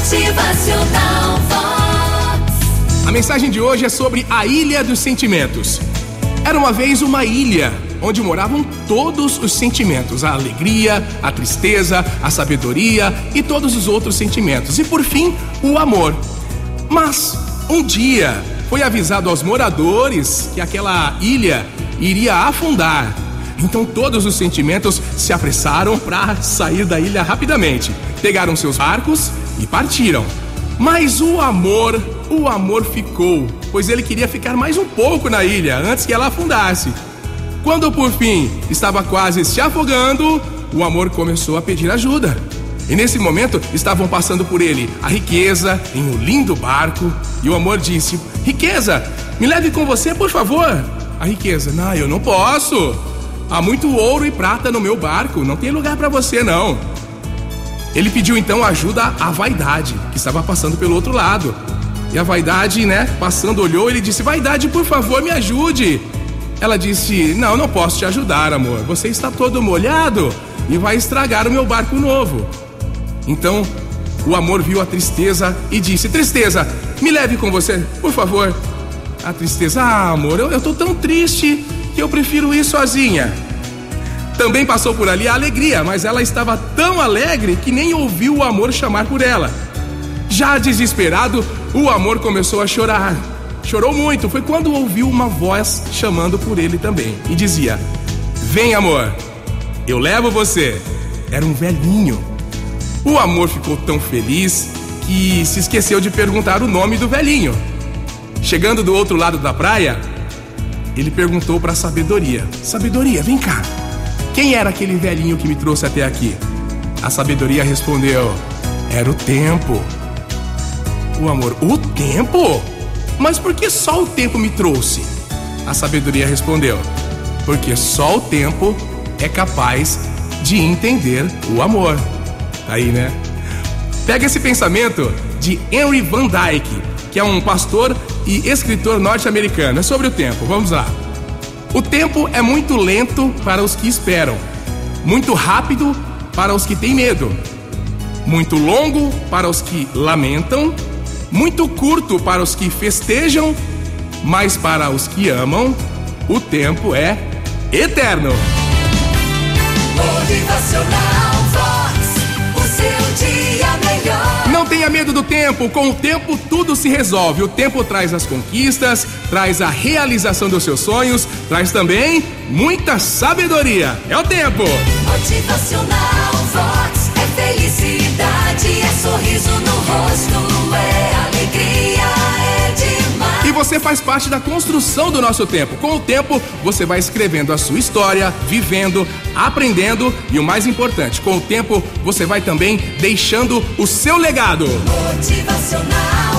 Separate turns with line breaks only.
Motivacional Vox.
A mensagem de hoje é sobre a Ilha dos Sentimentos. Era uma vez uma ilha onde moravam todos os sentimentos: a alegria, a tristeza, a sabedoria e todos os outros sentimentos. E por fim, o amor. Mas um dia foi avisado aos moradores que aquela ilha iria afundar. Então todos os sentimentos se apressaram para sair da ilha rapidamente. Pegaram seus barcos e partiram. Mas o amor, o amor ficou, pois ele queria ficar mais um pouco na ilha antes que ela afundasse. Quando por fim estava quase se afogando, o amor começou a pedir ajuda. E nesse momento estavam passando por ele a riqueza em um lindo barco. E o amor disse: Riqueza, me leve com você, por favor. A riqueza: Não, eu não posso. Há muito ouro e prata no meu barco, não tem lugar para você não. Ele pediu então ajuda à vaidade, que estava passando pelo outro lado. E a vaidade, né, passando, olhou, ele disse: Vaidade, por favor, me ajude. Ela disse: Não, não posso te ajudar, amor. Você está todo molhado e vai estragar o meu barco novo. Então o amor viu a tristeza e disse: Tristeza, me leve com você, por favor. A tristeza: Ah, amor, eu, eu tô tão triste que eu prefiro ir sozinha. Também passou por ali a alegria, mas ela estava tão alegre que nem ouviu o amor chamar por ela. Já desesperado, o amor começou a chorar. Chorou muito, foi quando ouviu uma voz chamando por ele também e dizia: Vem, amor, eu levo você. Era um velhinho. O amor ficou tão feliz que se esqueceu de perguntar o nome do velhinho. Chegando do outro lado da praia, ele perguntou para a sabedoria: Sabedoria, vem cá. Quem era aquele velhinho que me trouxe até aqui? A sabedoria respondeu: Era o tempo. O amor, o tempo? Mas por que só o tempo me trouxe? A sabedoria respondeu: Porque só o tempo é capaz de entender o amor. Tá aí, né? Pega esse pensamento de Henry Van Dyke, que é um pastor e escritor norte-americano. É sobre o tempo. Vamos lá. O tempo é muito lento para os que esperam, muito rápido para os que têm medo, muito longo para os que lamentam, muito curto para os que festejam, mas para os que amam, o tempo é eterno.
Motivacional
tempo, com o tempo tudo se resolve. O tempo traz as conquistas, traz a realização dos seus sonhos, traz também muita sabedoria. É o tempo!
Motivacional Vox. É felicidade, é sorriso no rosto,
você faz parte da construção do nosso tempo. Com o tempo, você vai escrevendo a sua história, vivendo, aprendendo e o mais importante, com o tempo, você vai também deixando o seu legado.
Motivacional